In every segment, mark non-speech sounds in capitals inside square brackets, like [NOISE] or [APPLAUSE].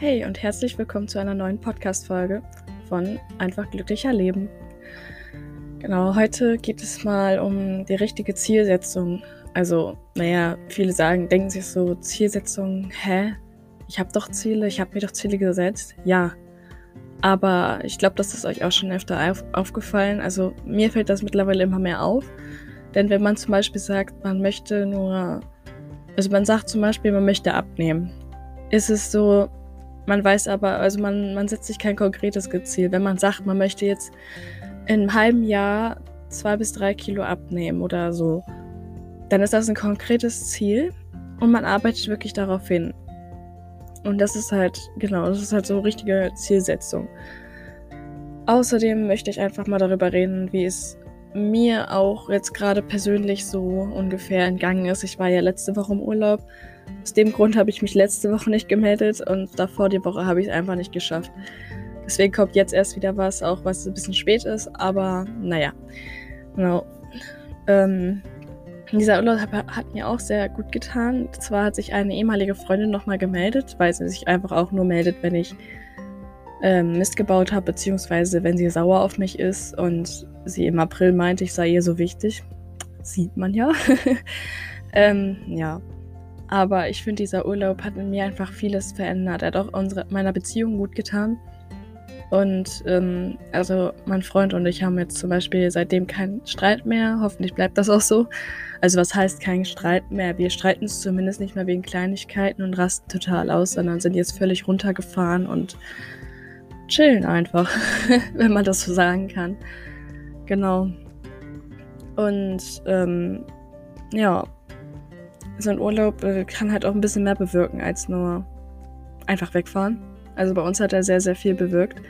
Hey und herzlich willkommen zu einer neuen Podcast-Folge von Einfach glücklicher Leben. Genau, heute geht es mal um die richtige Zielsetzung. Also, naja, viele sagen, denken sich so, Zielsetzung, hä? Ich habe doch Ziele, ich habe mir doch Ziele gesetzt. Ja. Aber ich glaube, das ist euch auch schon öfter auf aufgefallen. Also, mir fällt das mittlerweile immer mehr auf. Denn wenn man zum Beispiel sagt, man möchte nur, also man sagt zum Beispiel, man möchte abnehmen, ist es so, man weiß aber, also man, man setzt sich kein konkretes Ziel. Wenn man sagt, man möchte jetzt in einem halben Jahr zwei bis drei Kilo abnehmen oder so, dann ist das ein konkretes Ziel und man arbeitet wirklich darauf hin. Und das ist halt, genau, das ist halt so richtige Zielsetzung. Außerdem möchte ich einfach mal darüber reden, wie es mir auch jetzt gerade persönlich so ungefähr entgangen ist. Ich war ja letzte Woche im Urlaub aus dem Grund habe ich mich letzte Woche nicht gemeldet und davor die Woche habe ich es einfach nicht geschafft. Deswegen kommt jetzt erst wieder was, auch was ein bisschen spät ist, aber naja. Genau. Ähm, dieser Urlaub hat mir auch sehr gut getan. Zwar hat sich eine ehemalige Freundin nochmal gemeldet, weil sie sich einfach auch nur meldet, wenn ich ähm, Mist gebaut habe, beziehungsweise wenn sie sauer auf mich ist und sie im April meinte, ich sei ihr so wichtig. Sieht man ja. [LAUGHS] ähm, ja, aber ich finde, dieser Urlaub hat in mir einfach vieles verändert. Er hat auch unsere, meiner Beziehung gut getan. Und ähm, also mein Freund und ich haben jetzt zum Beispiel seitdem keinen Streit mehr. Hoffentlich bleibt das auch so. Also was heißt kein Streit mehr? Wir streiten es zumindest nicht mehr wegen Kleinigkeiten und rasten total aus, sondern sind jetzt völlig runtergefahren und chillen einfach, [LAUGHS] wenn man das so sagen kann. Genau. Und ähm, ja, so ein Urlaub äh, kann halt auch ein bisschen mehr bewirken als nur einfach wegfahren. Also bei uns hat er sehr, sehr viel bewirkt.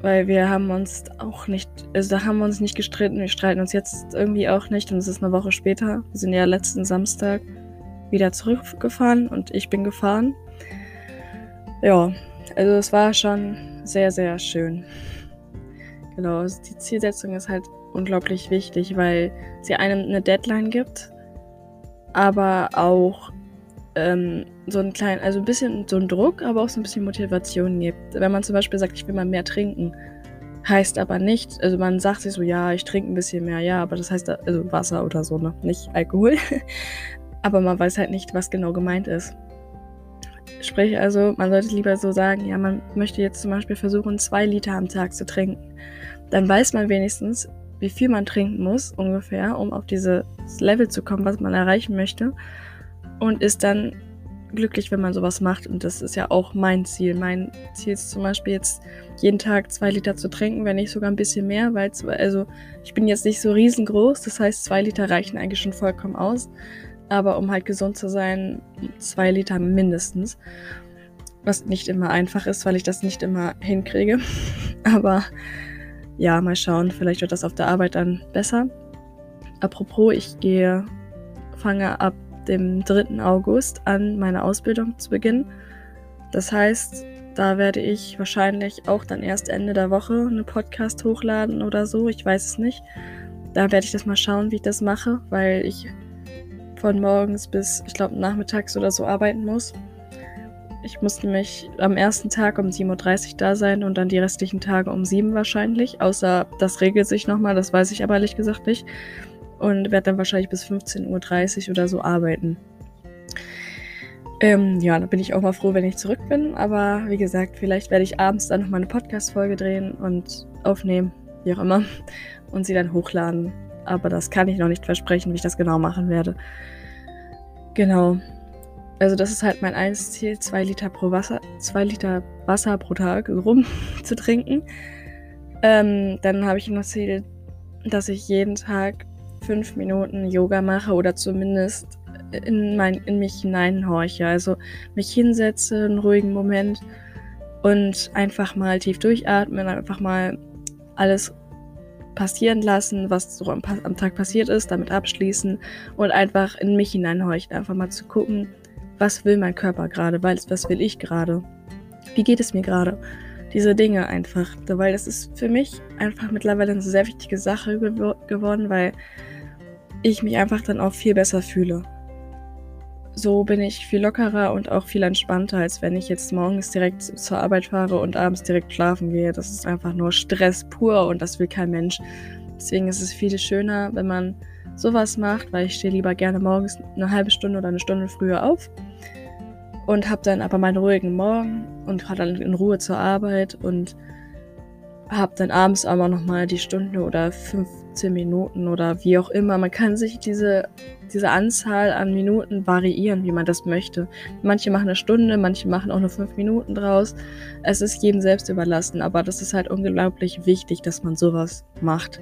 Weil wir haben uns auch nicht, also da haben wir uns nicht gestritten. Wir streiten uns jetzt irgendwie auch nicht. Und es ist eine Woche später. Wir sind ja letzten Samstag wieder zurückgefahren und ich bin gefahren. Ja, also es war schon sehr, sehr schön. Genau, also die Zielsetzung ist halt unglaublich wichtig, weil sie einem eine Deadline gibt aber auch ähm, so ein kleinen, also ein bisschen so ein Druck, aber auch so ein bisschen Motivation gibt. Wenn man zum Beispiel sagt, ich will mal mehr trinken, heißt aber nicht, also man sagt sich so, ja, ich trinke ein bisschen mehr, ja, aber das heißt, also Wasser oder so, ne? Nicht Alkohol. [LAUGHS] aber man weiß halt nicht, was genau gemeint ist. Sprich also, man sollte lieber so sagen, ja, man möchte jetzt zum Beispiel versuchen, zwei Liter am Tag zu trinken. Dann weiß man wenigstens, wie viel man trinken muss, ungefähr, um auf dieses Level zu kommen, was man erreichen möchte. Und ist dann glücklich, wenn man sowas macht. Und das ist ja auch mein Ziel. Mein Ziel ist zum Beispiel jetzt jeden Tag zwei Liter zu trinken, wenn nicht sogar ein bisschen mehr, weil also ich bin jetzt nicht so riesengroß. Das heißt, zwei Liter reichen eigentlich schon vollkommen aus. Aber um halt gesund zu sein, zwei Liter mindestens. Was nicht immer einfach ist, weil ich das nicht immer hinkriege. [LAUGHS] Aber ja, mal schauen, vielleicht wird das auf der Arbeit dann besser. Apropos, ich gehe, fange ab dem 3. August an, meine Ausbildung zu beginnen. Das heißt, da werde ich wahrscheinlich auch dann erst Ende der Woche einen Podcast hochladen oder so. Ich weiß es nicht. Da werde ich das mal schauen, wie ich das mache, weil ich von morgens bis, ich glaube, nachmittags oder so arbeiten muss. Ich muss nämlich am ersten Tag um 7.30 Uhr da sein und dann die restlichen Tage um 7 wahrscheinlich. Außer das regelt sich nochmal, das weiß ich aber ehrlich gesagt nicht. Und werde dann wahrscheinlich bis 15.30 Uhr oder so arbeiten. Ähm, ja, da bin ich auch mal froh, wenn ich zurück bin. Aber wie gesagt, vielleicht werde ich abends dann nochmal eine Podcast-Folge drehen und aufnehmen, wie auch immer, und sie dann hochladen. Aber das kann ich noch nicht versprechen, wie ich das genau machen werde. Genau. Also das ist halt mein eines Ziel, zwei Liter pro Wasser, zwei Liter Wasser pro Tag [LAUGHS] rum zu trinken. Ähm, dann habe ich noch Ziel, dass ich jeden Tag fünf Minuten Yoga mache oder zumindest in, mein, in mich hineinhorche. Also mich hinsetze, einen ruhigen Moment und einfach mal tief durchatmen, einfach mal alles passieren lassen, was so am, am Tag passiert ist, damit abschließen und einfach in mich hineinhorchen, einfach mal zu gucken, was will mein Körper gerade, was will ich gerade, wie geht es mir gerade. Diese Dinge einfach, weil das ist für mich einfach mittlerweile eine sehr wichtige Sache geworden, weil ich mich einfach dann auch viel besser fühle. so bin ich viel lockerer und auch viel entspannter, als wenn ich jetzt morgens direkt zur Arbeit fahre und abends direkt schlafen gehe. Das ist einfach nur Stress pur und das will kein Mensch. Deswegen ist es viel schöner, wenn man sowas macht, weil ich stehe lieber gerne morgens eine halbe Stunde oder eine Stunde früher auf und habe dann aber meinen ruhigen Morgen und fahre dann in Ruhe zur Arbeit und habe dann abends aber nochmal die Stunde oder 15 Minuten oder wie auch immer. Man kann sich diese, diese Anzahl an Minuten variieren, wie man das möchte. Manche machen eine Stunde, manche machen auch nur fünf Minuten draus. Es ist jedem selbst überlassen, aber das ist halt unglaublich wichtig, dass man sowas macht.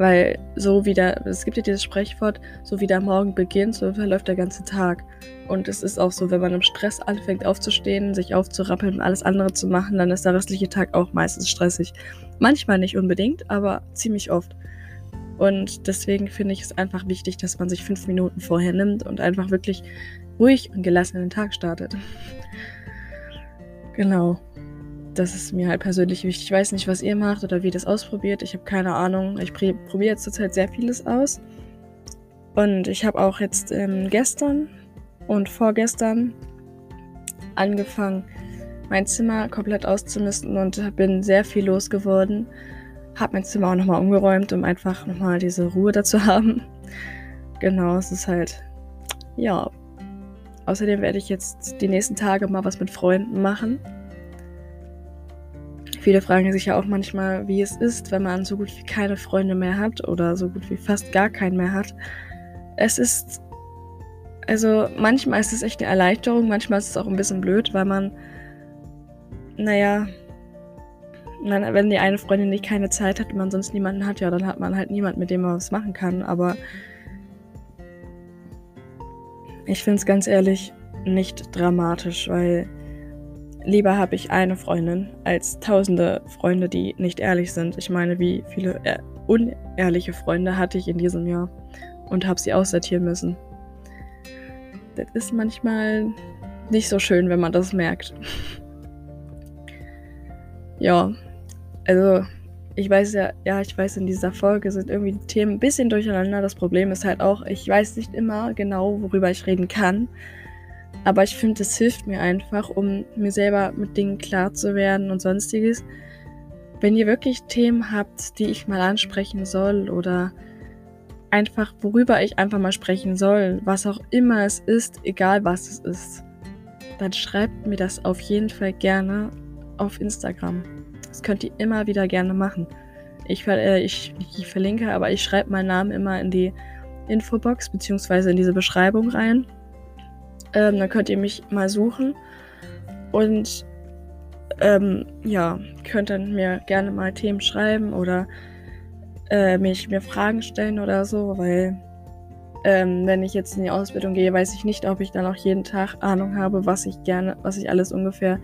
Weil so wie der, es gibt ja dieses Sprichwort, so wie der Morgen beginnt, so verläuft der ganze Tag. Und es ist auch so, wenn man im Stress anfängt aufzustehen, sich aufzurappeln und alles andere zu machen, dann ist der restliche Tag auch meistens stressig. Manchmal nicht unbedingt, aber ziemlich oft. Und deswegen finde ich es einfach wichtig, dass man sich fünf Minuten vorher nimmt und einfach wirklich ruhig und gelassen in den Tag startet. genau das ist mir halt persönlich wichtig. Ich weiß nicht, was ihr macht oder wie ihr das ausprobiert. Ich habe keine Ahnung. Ich probiere jetzt zurzeit sehr vieles aus. Und ich habe auch jetzt ähm, gestern und vorgestern angefangen, mein Zimmer komplett auszumisten und bin sehr viel losgeworden. Habe mein Zimmer auch nochmal umgeräumt, um einfach nochmal diese Ruhe dazu haben. Genau, es ist halt, ja. Außerdem werde ich jetzt die nächsten Tage mal was mit Freunden machen. Viele fragen sich ja auch manchmal, wie es ist, wenn man so gut wie keine Freunde mehr hat oder so gut wie fast gar keinen mehr hat. Es ist, also manchmal ist es echt eine Erleichterung, manchmal ist es auch ein bisschen blöd, weil man, naja, wenn die eine Freundin nicht keine Zeit hat und man sonst niemanden hat, ja, dann hat man halt niemanden, mit dem man was machen kann. Aber ich finde es ganz ehrlich nicht dramatisch, weil Lieber habe ich eine Freundin als tausende Freunde, die nicht ehrlich sind. Ich meine, wie viele äh, unehrliche Freunde hatte ich in diesem Jahr und habe sie aussortieren müssen. Das ist manchmal nicht so schön, wenn man das merkt. [LAUGHS] ja, also ich weiß ja, ja, ich weiß, in dieser Folge sind irgendwie die Themen ein bisschen durcheinander. Das Problem ist halt auch, ich weiß nicht immer genau, worüber ich reden kann. Aber ich finde, es hilft mir einfach, um mir selber mit Dingen klar zu werden und sonstiges. Wenn ihr wirklich Themen habt, die ich mal ansprechen soll oder einfach, worüber ich einfach mal sprechen soll, was auch immer es ist, egal was es ist, dann schreibt mir das auf jeden Fall gerne auf Instagram. Das könnt ihr immer wieder gerne machen. Ich, äh, ich, ich verlinke, aber ich schreibe meinen Namen immer in die Infobox beziehungsweise in diese Beschreibung rein. Ähm, dann könnt ihr mich mal suchen. Und ähm, ja, könnt dann mir gerne mal Themen schreiben oder äh, mich mir Fragen stellen oder so, weil ähm, wenn ich jetzt in die Ausbildung gehe, weiß ich nicht, ob ich dann auch jeden Tag Ahnung habe, was ich gerne, was ich alles ungefähr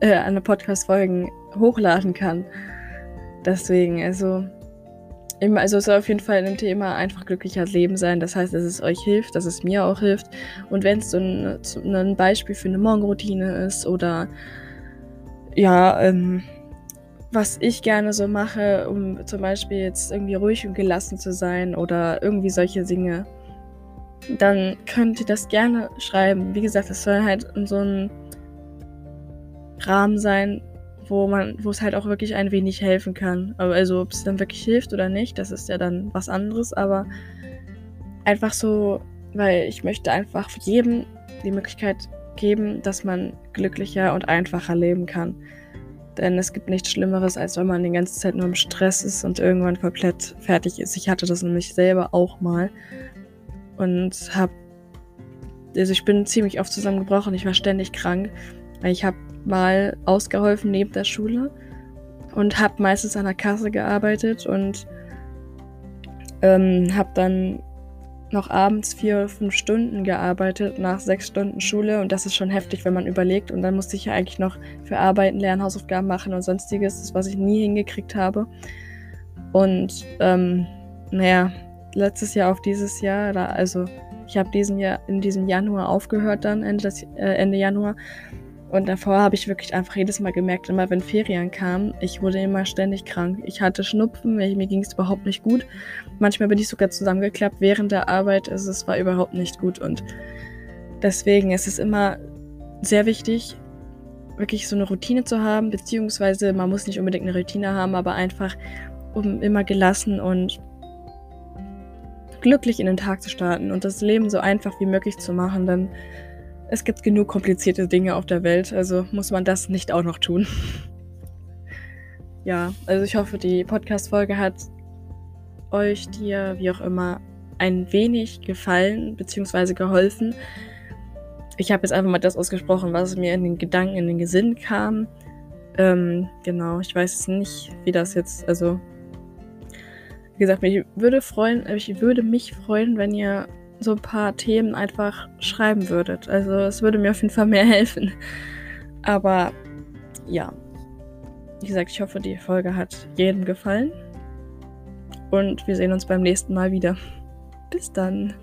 äh, an Podcast-Folgen hochladen kann. Deswegen, also also es soll auf jeden Fall ein Thema einfach glücklicher Leben sein. Das heißt, dass es euch hilft, dass es mir auch hilft. Und wenn es so ein, ein, Beispiel für eine Morgenroutine ist oder ja, ähm, was ich gerne so mache, um zum Beispiel jetzt irgendwie ruhig und gelassen zu sein oder irgendwie solche Dinge, dann könnt ihr das gerne schreiben. Wie gesagt, es soll halt in so einem Rahmen sein, wo man, wo es halt auch wirklich ein wenig helfen kann. Aber also ob es dann wirklich hilft oder nicht, das ist ja dann was anderes, aber einfach so, weil ich möchte einfach jedem die Möglichkeit geben, dass man glücklicher und einfacher leben kann. Denn es gibt nichts Schlimmeres, als wenn man die ganze Zeit nur im Stress ist und irgendwann komplett fertig ist. Ich hatte das nämlich selber auch mal und habe, also ich bin ziemlich oft zusammengebrochen. Ich war ständig krank. Ich habe mal ausgeholfen neben der Schule und habe meistens an der Kasse gearbeitet und ähm, habe dann noch abends vier oder fünf Stunden gearbeitet nach sechs Stunden Schule und das ist schon heftig, wenn man überlegt. Und dann musste ich ja eigentlich noch für Arbeiten lernen, Hausaufgaben machen und sonstiges, das, was ich nie hingekriegt habe. Und ähm, naja, letztes Jahr auf dieses Jahr, also ich habe diesen Jahr in diesem Januar aufgehört dann Ende, äh, Ende Januar und davor habe ich wirklich einfach jedes Mal gemerkt, immer wenn Ferien kamen, ich wurde immer ständig krank. Ich hatte Schnupfen, mir ging es überhaupt nicht gut. Manchmal bin ich sogar zusammengeklappt während der Arbeit. Also es war überhaupt nicht gut. Und Deswegen ist es immer sehr wichtig, wirklich so eine Routine zu haben, beziehungsweise man muss nicht unbedingt eine Routine haben, aber einfach, um immer gelassen und glücklich in den Tag zu starten und das Leben so einfach wie möglich zu machen, denn es gibt genug komplizierte Dinge auf der Welt, also muss man das nicht auch noch tun. ja, also ich hoffe, die Podcast-Folge hat euch, dir, wie auch immer, ein wenig gefallen bzw. geholfen. Ich habe jetzt einfach mal das ausgesprochen, was mir in den Gedanken, in den Gesinn kam. Ähm, genau, ich weiß nicht, wie das jetzt, also wie gesagt, mich würde freuen, ich würde mich freuen, wenn ihr so ein paar Themen einfach schreiben würdet. Also es würde mir auf jeden Fall mehr [LAUGHS] helfen. Aber ja, wie gesagt, ich hoffe, die Folge hat jedem gefallen. Und wir sehen uns beim nächsten Mal wieder. Bis dann.